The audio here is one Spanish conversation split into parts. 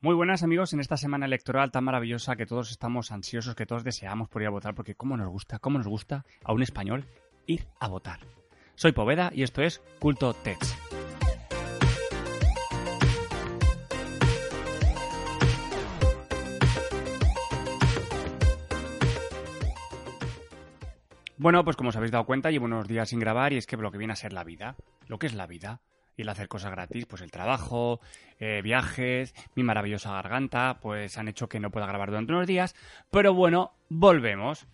muy buenas amigos en esta semana electoral tan maravillosa que todos estamos ansiosos, que todos deseamos por ir a votar, porque cómo nos gusta, cómo nos gusta a un español ir a votar. Soy Poveda y esto es Culto Tex. Bueno, pues como os habéis dado cuenta, llevo unos días sin grabar y es que lo que viene a ser la vida, lo que es la vida, y el hacer cosas gratis, pues el trabajo, eh, viajes, mi maravillosa garganta, pues han hecho que no pueda grabar durante unos días. Pero bueno, volvemos.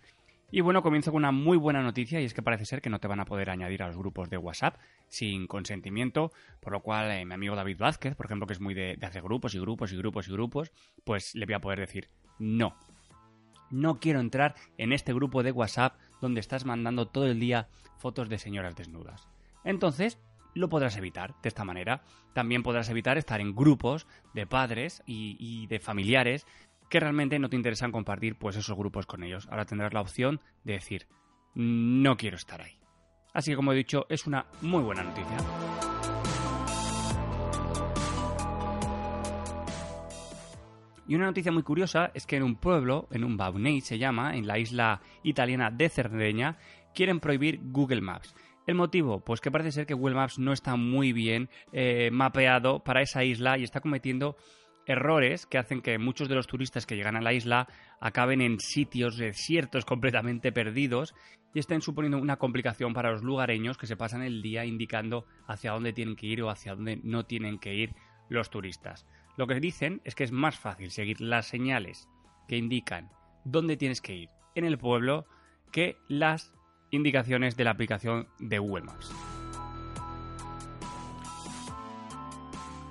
Y bueno, comienzo con una muy buena noticia y es que parece ser que no te van a poder añadir a los grupos de WhatsApp sin consentimiento, por lo cual eh, mi amigo David Vázquez, por ejemplo, que es muy de, de hacer grupos y grupos y grupos y grupos, pues le voy a poder decir no. No quiero entrar en este grupo de WhatsApp donde estás mandando todo el día fotos de señoras desnudas. Entonces, lo podrás evitar de esta manera. También podrás evitar estar en grupos de padres y, de familiares que realmente no te interesan compartir pues esos grupos con ellos. Ahora tendrás la opción de decir, no quiero estar ahí. Así que como he dicho, es una muy buena noticia. Y una noticia muy curiosa es que en un pueblo, en un Baunei se llama, en la isla italiana de Cerdeña, quieren prohibir Google Maps. ¿El motivo? Pues que parece ser que Google Maps no está muy bien eh, mapeado para esa isla y está cometiendo errores que hacen que muchos de los turistas que llegan a la isla acaben en sitios desiertos completamente perdidos y estén suponiendo una complicación para los lugareños que se pasan el día indicando hacia dónde tienen que ir o hacia dónde no tienen que ir los turistas. Lo que dicen es que es más fácil seguir las señales que indican dónde tienes que ir en el pueblo que las indicaciones de la aplicación de Google Maps.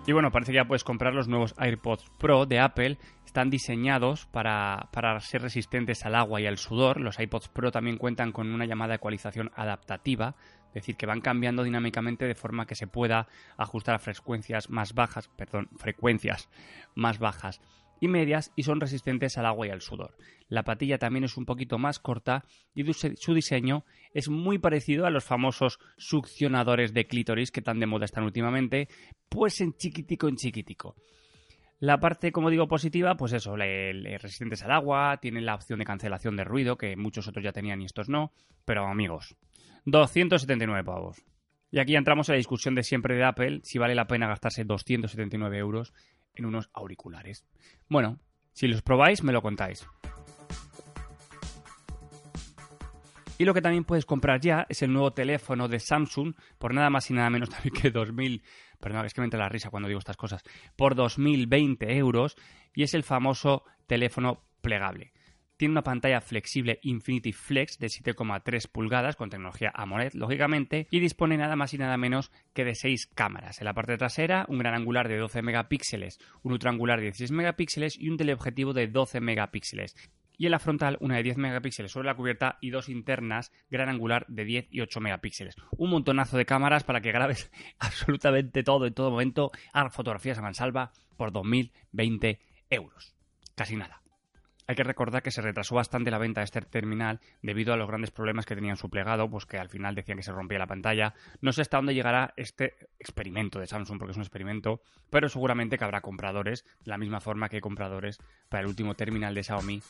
Y bueno, parece que puedes comprar los nuevos AirPods Pro de Apple. Están diseñados para, para, ser resistentes al agua y al sudor. Los iPods Pro también cuentan con una llamada ecualización adaptativa, es decir, que van cambiando dinámicamente de forma que se pueda ajustar a frecuencias más bajas, perdón, frecuencias más bajas y medias y son resistentes al agua y al sudor. La patilla también es un poquito más corta y su diseño es muy parecido a los famosos succionadores de clítoris que tan de moda están últimamente, pues en chiquitico en chiquitico. La parte, como digo, positiva, pues eso, resistentes al agua, tienen la opción de cancelación de ruido, que muchos otros ya tenían y estos no, pero amigos, 279 pavos. Y aquí entramos en la discusión de siempre de Apple, si vale la pena gastarse 279 euros en unos auriculares. Bueno, si los probáis, me lo contáis. Y lo que también puedes comprar ya es el nuevo teléfono de Samsung por nada más y nada menos también que 2000, perdón, es que me entra la risa cuando digo estas cosas, por 2020 euros y es el famoso teléfono plegable. Tiene una pantalla flexible Infinity Flex de 7,3 pulgadas con tecnología AMOLED, lógicamente, y dispone nada más y nada menos que de 6 cámaras. En la parte trasera, un gran angular de 12 megapíxeles, un ultraangular de 16 megapíxeles y un teleobjetivo de 12 megapíxeles y en la frontal una de 10 megapíxeles sobre la cubierta y dos internas gran angular de 10 y 8 megapíxeles. Un montonazo de cámaras para que grabes absolutamente todo en todo momento. a fotografías a mansalva por 2020 euros. Casi nada. Hay que recordar que se retrasó bastante la venta de este terminal debido a los grandes problemas que tenían su plegado, pues que al final decían que se rompía la pantalla. No sé hasta dónde llegará este experimento de Samsung, porque es un experimento, pero seguramente que habrá compradores, de la misma forma que hay compradores para el último terminal de Xiaomi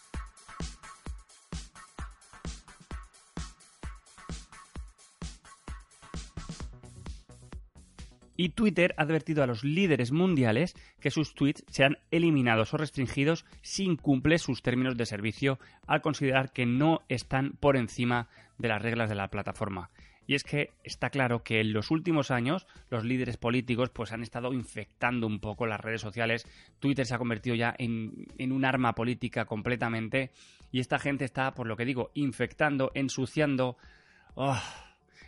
y Twitter ha advertido a los líderes mundiales que sus tweets sean eliminados o restringidos si incumple sus términos de servicio al considerar que no están por encima de las reglas de la plataforma. Y es que está claro que en los últimos años los líderes políticos pues han estado infectando un poco las redes sociales. Twitter se ha convertido ya en, un arma política completamente y esta gente está, por lo que digo, infectando, ensuciando. Oh,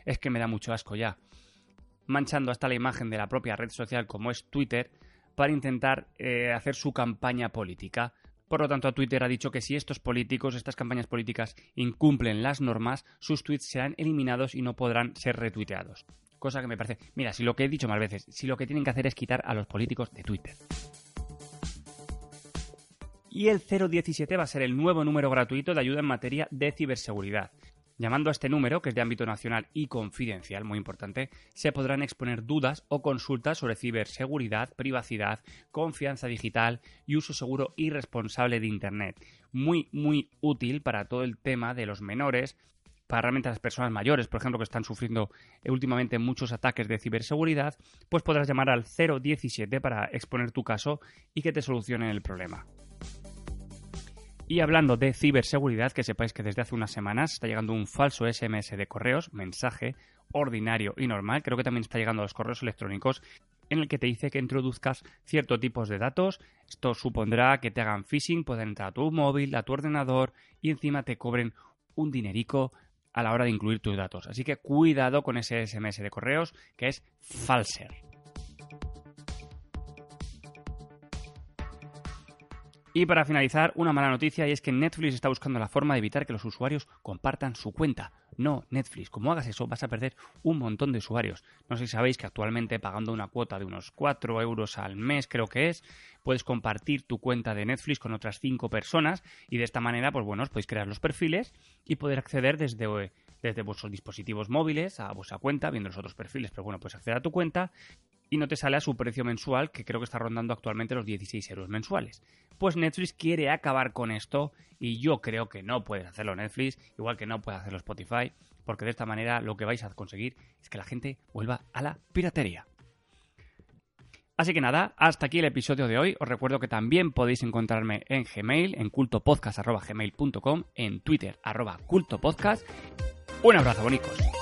es que me da mucho asco ya manchando hasta la imagen de la propia red social como es Twitter para intentar eh, hacer su campaña política. Por lo tanto, Twitter ha dicho que si estos políticos, estas campañas políticas, incumplen las normas, sus tweets serán eliminados y no podrán ser retuiteados. Cosa que me parece. Mira, si lo que he dicho más veces, si lo que tienen que hacer es quitar a los políticos de Twitter. Y el 017 va a ser el nuevo número gratuito de ayuda en materia de ciberseguridad. Llamando a este número, que es de ámbito nacional y confidencial, muy importante, se podrán exponer dudas o consultas sobre ciberseguridad, privacidad, confianza digital y uso seguro y responsable de Internet. Muy, muy útil para todo el tema de los menores, para realmente las personas mayores, por ejemplo, que están sufriendo últimamente muchos ataques de ciberseguridad, pues podrás llamar al 017 para exponer tu caso y que te solucionen el problema. Y hablando de ciberseguridad, que sepáis que desde hace unas semanas está llegando un falso SMS de correos, mensaje ordinario y normal, creo que también está llegando a los correos electrónicos, en el que te dice que introduzcas ciertos tipos de datos. Esto supondrá que te hagan phishing, puedan entrar a tu móvil, a tu ordenador y encima te cobren un dinerico a la hora de incluir tus datos. Así que cuidado con ese SMS de correos que es falser. Y para finalizar, una mala noticia y es que Netflix está buscando la forma de evitar que los usuarios compartan su cuenta. No, Netflix, como hagas eso vas a perder un montón de usuarios. No sé si sabéis que actualmente pagando una cuota de unos 4 euros al mes creo que es, puedes compartir tu cuenta de Netflix con otras 5 personas y de esta manera pues bueno, os podéis crear los perfiles y poder acceder desde, desde vuestros dispositivos móviles a vuestra cuenta viendo los otros perfiles, pero bueno, puedes acceder a tu cuenta y no te sale a su precio mensual, que creo que está rondando actualmente los 16 euros mensuales. Pues Netflix quiere acabar con esto y yo creo que no puedes hacerlo Netflix, igual que no puede hacerlo Spotify, porque de esta manera lo que vais a conseguir es que la gente vuelva a la piratería. Así que nada, hasta aquí el episodio de hoy. Os recuerdo que también podéis encontrarme en Gmail, en cultopodcast.gmail.com, en Twitter, arroba cultopodcast. Un abrazo, bonicos.